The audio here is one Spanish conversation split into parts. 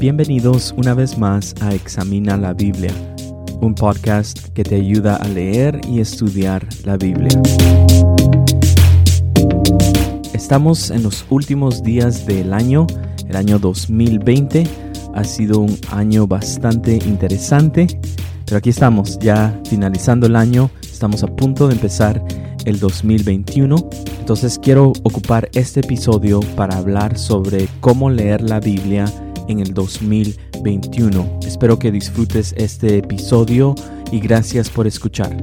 Bienvenidos una vez más a Examina la Biblia, un podcast que te ayuda a leer y estudiar la Biblia. Estamos en los últimos días del año, el año 2020. Ha sido un año bastante interesante, pero aquí estamos ya finalizando el año, estamos a punto de empezar el 2021. Entonces quiero ocupar este episodio para hablar sobre cómo leer la Biblia en el 2021. Espero que disfrutes este episodio y gracias por escuchar.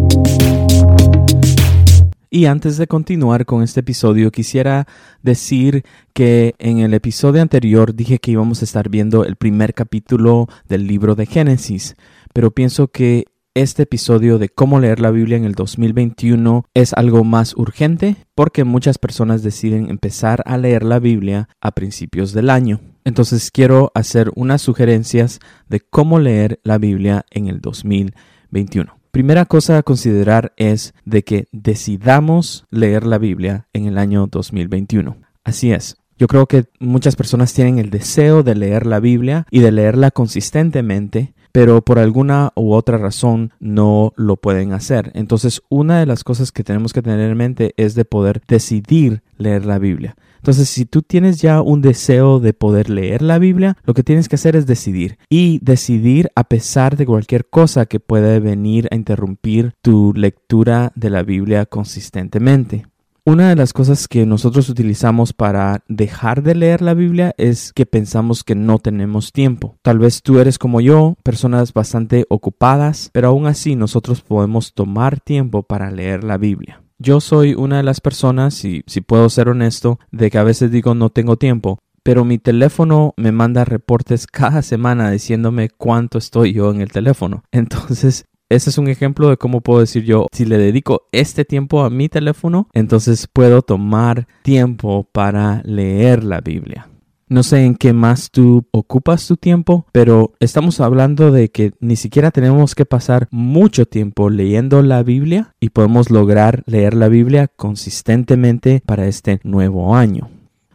Y antes de continuar con este episodio, quisiera decir que en el episodio anterior dije que íbamos a estar viendo el primer capítulo del libro de Génesis, pero pienso que este episodio de cómo leer la Biblia en el 2021 es algo más urgente porque muchas personas deciden empezar a leer la Biblia a principios del año. Entonces quiero hacer unas sugerencias de cómo leer la Biblia en el 2021. Primera cosa a considerar es de que decidamos leer la Biblia en el año 2021. Así es, yo creo que muchas personas tienen el deseo de leer la Biblia y de leerla consistentemente, pero por alguna u otra razón no lo pueden hacer. Entonces, una de las cosas que tenemos que tener en mente es de poder decidir leer la Biblia. Entonces, si tú tienes ya un deseo de poder leer la Biblia, lo que tienes que hacer es decidir. Y decidir a pesar de cualquier cosa que pueda venir a interrumpir tu lectura de la Biblia consistentemente. Una de las cosas que nosotros utilizamos para dejar de leer la Biblia es que pensamos que no tenemos tiempo. Tal vez tú eres como yo, personas bastante ocupadas, pero aún así nosotros podemos tomar tiempo para leer la Biblia. Yo soy una de las personas, y si puedo ser honesto, de que a veces digo no tengo tiempo, pero mi teléfono me manda reportes cada semana diciéndome cuánto estoy yo en el teléfono. Entonces ese es un ejemplo de cómo puedo decir yo, si le dedico este tiempo a mi teléfono, entonces puedo tomar tiempo para leer la Biblia. No sé en qué más tú ocupas tu tiempo, pero estamos hablando de que ni siquiera tenemos que pasar mucho tiempo leyendo la Biblia y podemos lograr leer la Biblia consistentemente para este nuevo año.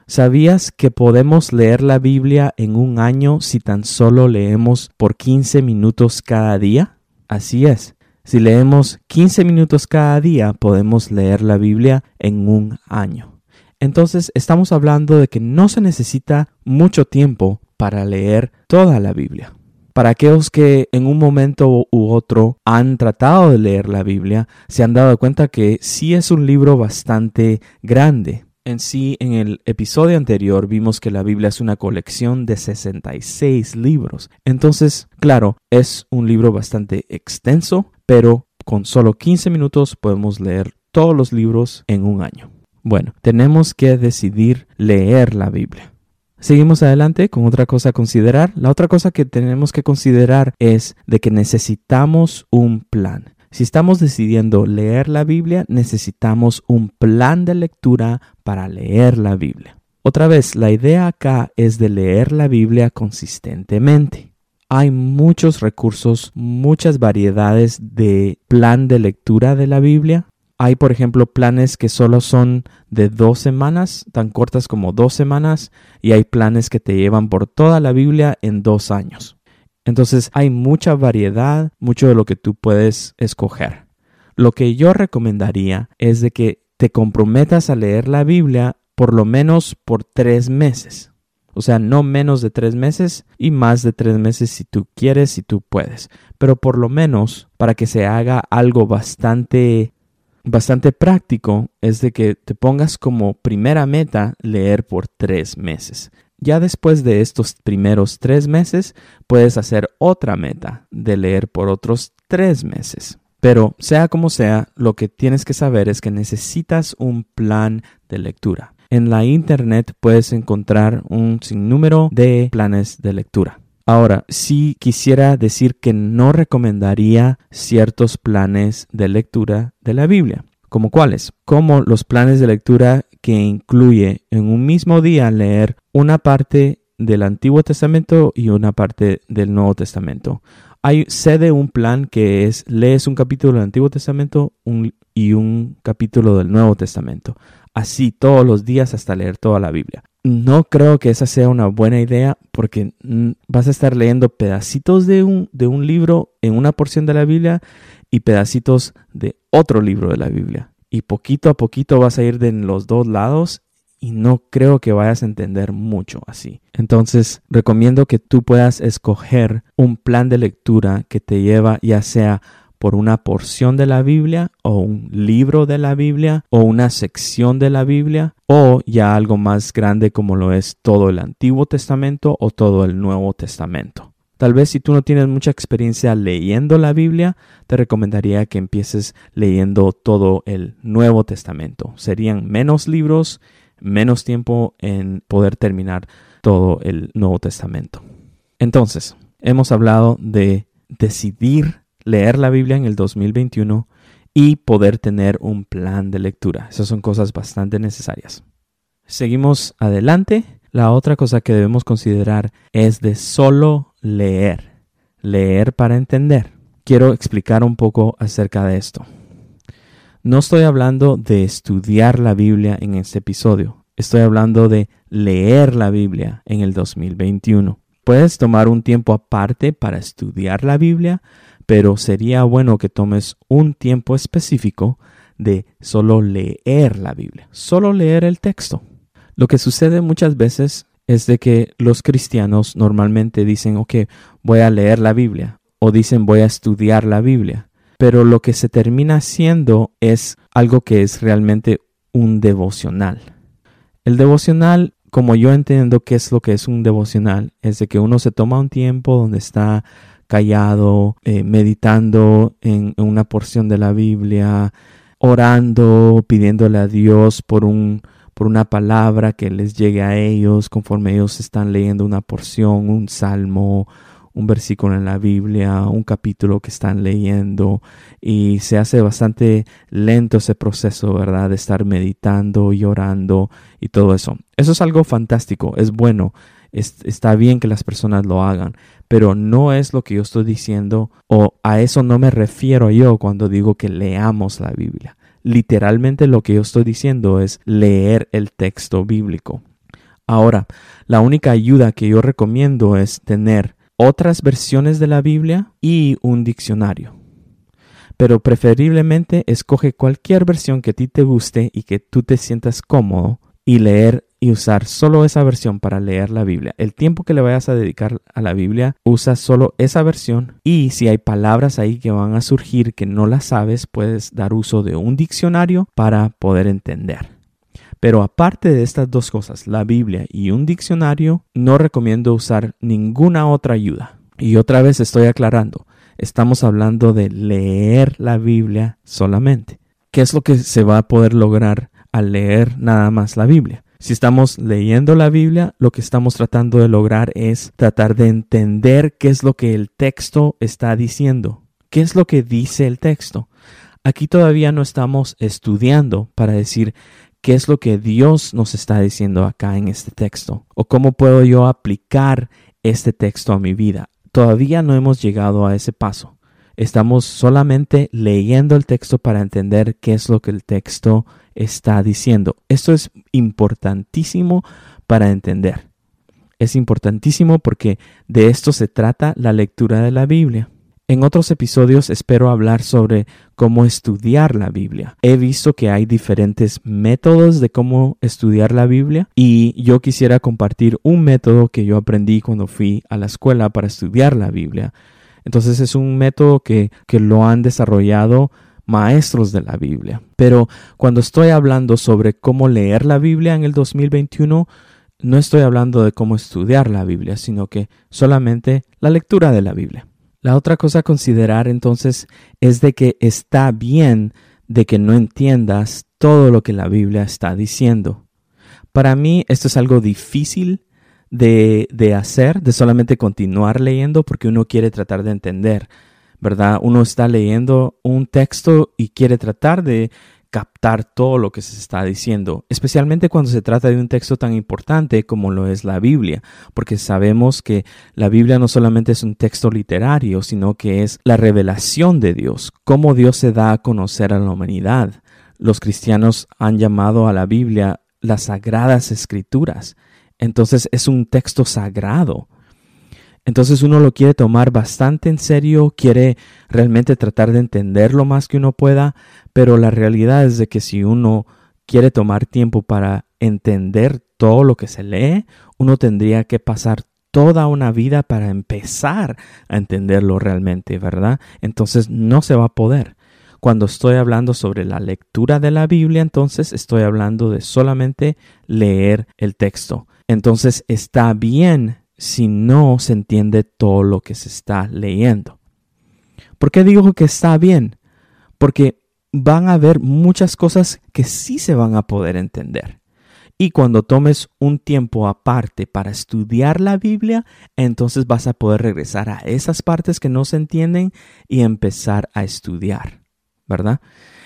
¿Sabías que podemos leer la Biblia en un año si tan solo leemos por 15 minutos cada día? Así es. Si leemos 15 minutos cada día, podemos leer la Biblia en un año. Entonces estamos hablando de que no se necesita mucho tiempo para leer toda la Biblia. Para aquellos que en un momento u otro han tratado de leer la Biblia, se han dado cuenta que sí es un libro bastante grande. En sí, en el episodio anterior vimos que la Biblia es una colección de 66 libros. Entonces, claro, es un libro bastante extenso, pero con solo 15 minutos podemos leer todos los libros en un año. Bueno, tenemos que decidir leer la Biblia. Seguimos adelante con otra cosa a considerar. La otra cosa que tenemos que considerar es de que necesitamos un plan. Si estamos decidiendo leer la Biblia, necesitamos un plan de lectura para leer la Biblia. Otra vez, la idea acá es de leer la Biblia consistentemente. Hay muchos recursos, muchas variedades de plan de lectura de la Biblia. Hay, por ejemplo, planes que solo son de dos semanas, tan cortas como dos semanas, y hay planes que te llevan por toda la Biblia en dos años. Entonces hay mucha variedad, mucho de lo que tú puedes escoger. Lo que yo recomendaría es de que te comprometas a leer la Biblia por lo menos por tres meses. O sea, no menos de tres meses y más de tres meses si tú quieres, si tú puedes. Pero por lo menos para que se haga algo bastante, bastante práctico es de que te pongas como primera meta leer por tres meses. Ya después de estos primeros tres meses, puedes hacer otra meta de leer por otros tres meses. Pero sea como sea, lo que tienes que saber es que necesitas un plan de lectura. En la internet puedes encontrar un sinnúmero de planes de lectura. Ahora, si quisiera decir que no recomendaría ciertos planes de lectura de la Biblia. ¿Como cuáles? Como los planes de lectura que incluye en un mismo día leer una parte del Antiguo Testamento y una parte del Nuevo Testamento. Hay, sé de un plan que es lees un capítulo del Antiguo Testamento y un capítulo del Nuevo Testamento. Así todos los días hasta leer toda la Biblia. No creo que esa sea una buena idea porque vas a estar leyendo pedacitos de un, de un libro en una porción de la Biblia y pedacitos de otro libro de la Biblia. Y poquito a poquito vas a ir de los dos lados y no creo que vayas a entender mucho así. Entonces, recomiendo que tú puedas escoger un plan de lectura que te lleva ya sea por una porción de la Biblia o un libro de la Biblia o una sección de la Biblia o ya algo más grande como lo es todo el Antiguo Testamento o todo el Nuevo Testamento. Tal vez si tú no tienes mucha experiencia leyendo la Biblia, te recomendaría que empieces leyendo todo el Nuevo Testamento. Serían menos libros, menos tiempo en poder terminar todo el Nuevo Testamento. Entonces, hemos hablado de decidir leer la Biblia en el 2021 y poder tener un plan de lectura. Esas son cosas bastante necesarias. Seguimos adelante. La otra cosa que debemos considerar es de solo leer. Leer para entender. Quiero explicar un poco acerca de esto. No estoy hablando de estudiar la Biblia en este episodio. Estoy hablando de leer la Biblia en el 2021. Puedes tomar un tiempo aparte para estudiar la Biblia, pero sería bueno que tomes un tiempo específico de solo leer la Biblia, solo leer el texto. Lo que sucede muchas veces es de que los cristianos normalmente dicen, ok, voy a leer la Biblia o dicen voy a estudiar la Biblia, pero lo que se termina haciendo es algo que es realmente un devocional. El devocional, como yo entiendo qué es lo que es un devocional, es de que uno se toma un tiempo donde está callado, eh, meditando en, una porción de la Biblia, orando, pidiéndole a Dios por un por una palabra que les llegue a ellos conforme ellos están leyendo una porción, un salmo, un versículo en la Biblia, un capítulo que están leyendo y se hace bastante lento ese proceso, ¿verdad? De estar meditando y orando y todo eso. Eso es algo fantástico, es bueno, está bien que las personas lo hagan, pero no es lo que yo estoy diciendo o a eso no me refiero yo cuando digo que leamos la Biblia. Literalmente lo que yo estoy diciendo es leer el texto bíblico. Ahora, la única ayuda que yo recomiendo es tener otras versiones de la Biblia y un diccionario. Pero preferiblemente escoge cualquier versión que a ti te guste y que tú te sientas cómodo y leer y usar solo esa versión para leer la Biblia. El tiempo que le vayas a dedicar a la Biblia, usa solo esa versión y si hay palabras ahí que van a surgir que no las sabes, puedes dar uso de un diccionario para poder entender. Pero aparte de estas dos cosas, la Biblia y un diccionario, no recomiendo usar ninguna otra ayuda. Y otra vez estoy aclarando, estamos hablando de leer la Biblia solamente. ¿Qué es lo que se va a poder lograr al leer nada más la Biblia? Si estamos leyendo la Biblia, lo que estamos tratando de lograr es tratar de entender qué es lo que el texto está diciendo. ¿Qué es lo que dice el texto? Aquí todavía no estamos estudiando para decir qué es lo que Dios nos está diciendo acá en este texto o cómo puedo yo aplicar este texto a mi vida. Todavía no hemos llegado a ese paso. Estamos solamente leyendo el texto para entender qué es lo que el texto está diciendo. Esto es importantísimo para entender. Es importantísimo porque de esto se trata la lectura de la Biblia. En otros episodios espero hablar sobre cómo estudiar la Biblia. He visto que hay diferentes métodos de cómo estudiar la Biblia y yo quisiera compartir un método que yo aprendí cuando fui a la escuela para estudiar la Biblia. Entonces es un método que, que lo han desarrollado maestros de la Biblia. Pero cuando estoy hablando sobre cómo leer la Biblia en el 2021, no estoy hablando de cómo estudiar la Biblia, sino que solamente la lectura de la Biblia. La otra cosa a considerar entonces es de que está bien de que no entiendas todo lo que la Biblia está diciendo. Para mí esto es algo difícil de, de hacer, de solamente continuar leyendo porque uno quiere tratar de entender. ¿Verdad? Uno está leyendo un texto y quiere tratar de captar todo lo que se está diciendo, especialmente cuando se trata de un texto tan importante como lo es la Biblia, porque sabemos que la Biblia no solamente es un texto literario, sino que es la revelación de Dios, cómo Dios se da a conocer a la humanidad, los cristianos han llamado a la Biblia las sagradas escrituras. Entonces es un texto sagrado. Entonces uno lo quiere tomar bastante en serio, quiere realmente tratar de entender lo más que uno pueda, pero la realidad es de que si uno quiere tomar tiempo para entender todo lo que se lee, uno tendría que pasar toda una vida para empezar a entenderlo realmente, ¿verdad? Entonces no se va a poder. Cuando estoy hablando sobre la lectura de la Biblia, entonces estoy hablando de solamente leer el texto. Entonces está bien si no se entiende todo lo que se está leyendo. ¿Por qué digo que está bien? Porque van a haber muchas cosas que sí se van a poder entender. Y cuando tomes un tiempo aparte para estudiar la Biblia, entonces vas a poder regresar a esas partes que no se entienden y empezar a estudiar, ¿verdad?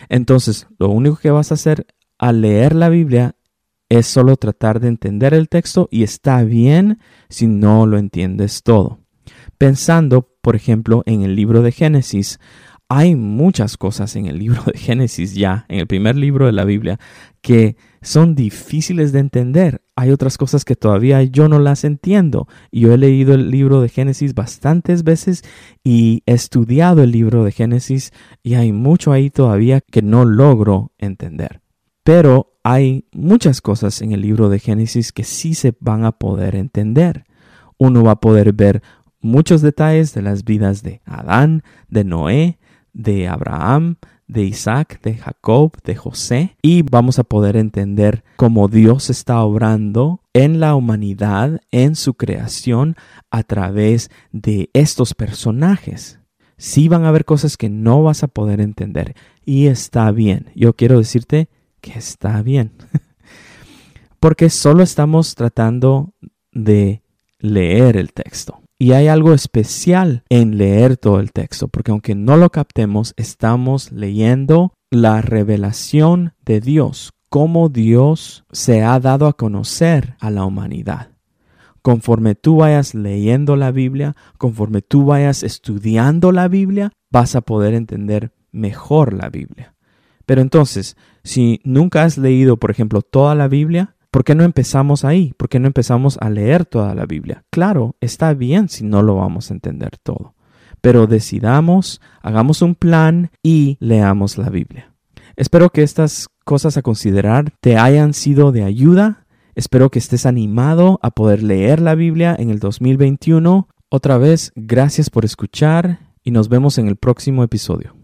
Entonces, lo único que vas a hacer al leer la Biblia es solo tratar de entender el texto y está bien si no lo entiendes todo. Pensando, por ejemplo, en el libro de Génesis, hay muchas cosas en el libro de Génesis ya, en el primer libro de la Biblia, que son difíciles de entender. Hay otras cosas que todavía yo no las entiendo. Yo he leído el libro de Génesis bastantes veces y he estudiado el libro de Génesis y hay mucho ahí todavía que no logro entender. Pero hay muchas cosas en el libro de Génesis que sí se van a poder entender. Uno va a poder ver muchos detalles de las vidas de Adán, de Noé, de Abraham, de Isaac, de Jacob, de José, y vamos a poder entender cómo Dios está obrando en la humanidad, en su creación, a través de estos personajes. Sí van a haber cosas que no vas a poder entender, y está bien. Yo quiero decirte que está bien. Porque solo estamos tratando de leer el texto. Y hay algo especial en leer todo el texto, porque aunque no lo captemos, estamos leyendo la revelación de Dios, cómo Dios se ha dado a conocer a la humanidad. Conforme tú vayas leyendo la Biblia, conforme tú vayas estudiando la Biblia, vas a poder entender mejor la Biblia. Pero entonces, si nunca has leído, por ejemplo, toda la Biblia, ¿Por qué no empezamos ahí? ¿Por qué no empezamos a leer toda la Biblia? Claro, está bien si no lo vamos a entender todo, pero decidamos, hagamos un plan y leamos la Biblia. Espero que estas cosas a considerar te hayan sido de ayuda. Espero que estés animado a poder leer la Biblia en el 2021. Otra vez, gracias por escuchar y nos vemos en el próximo episodio.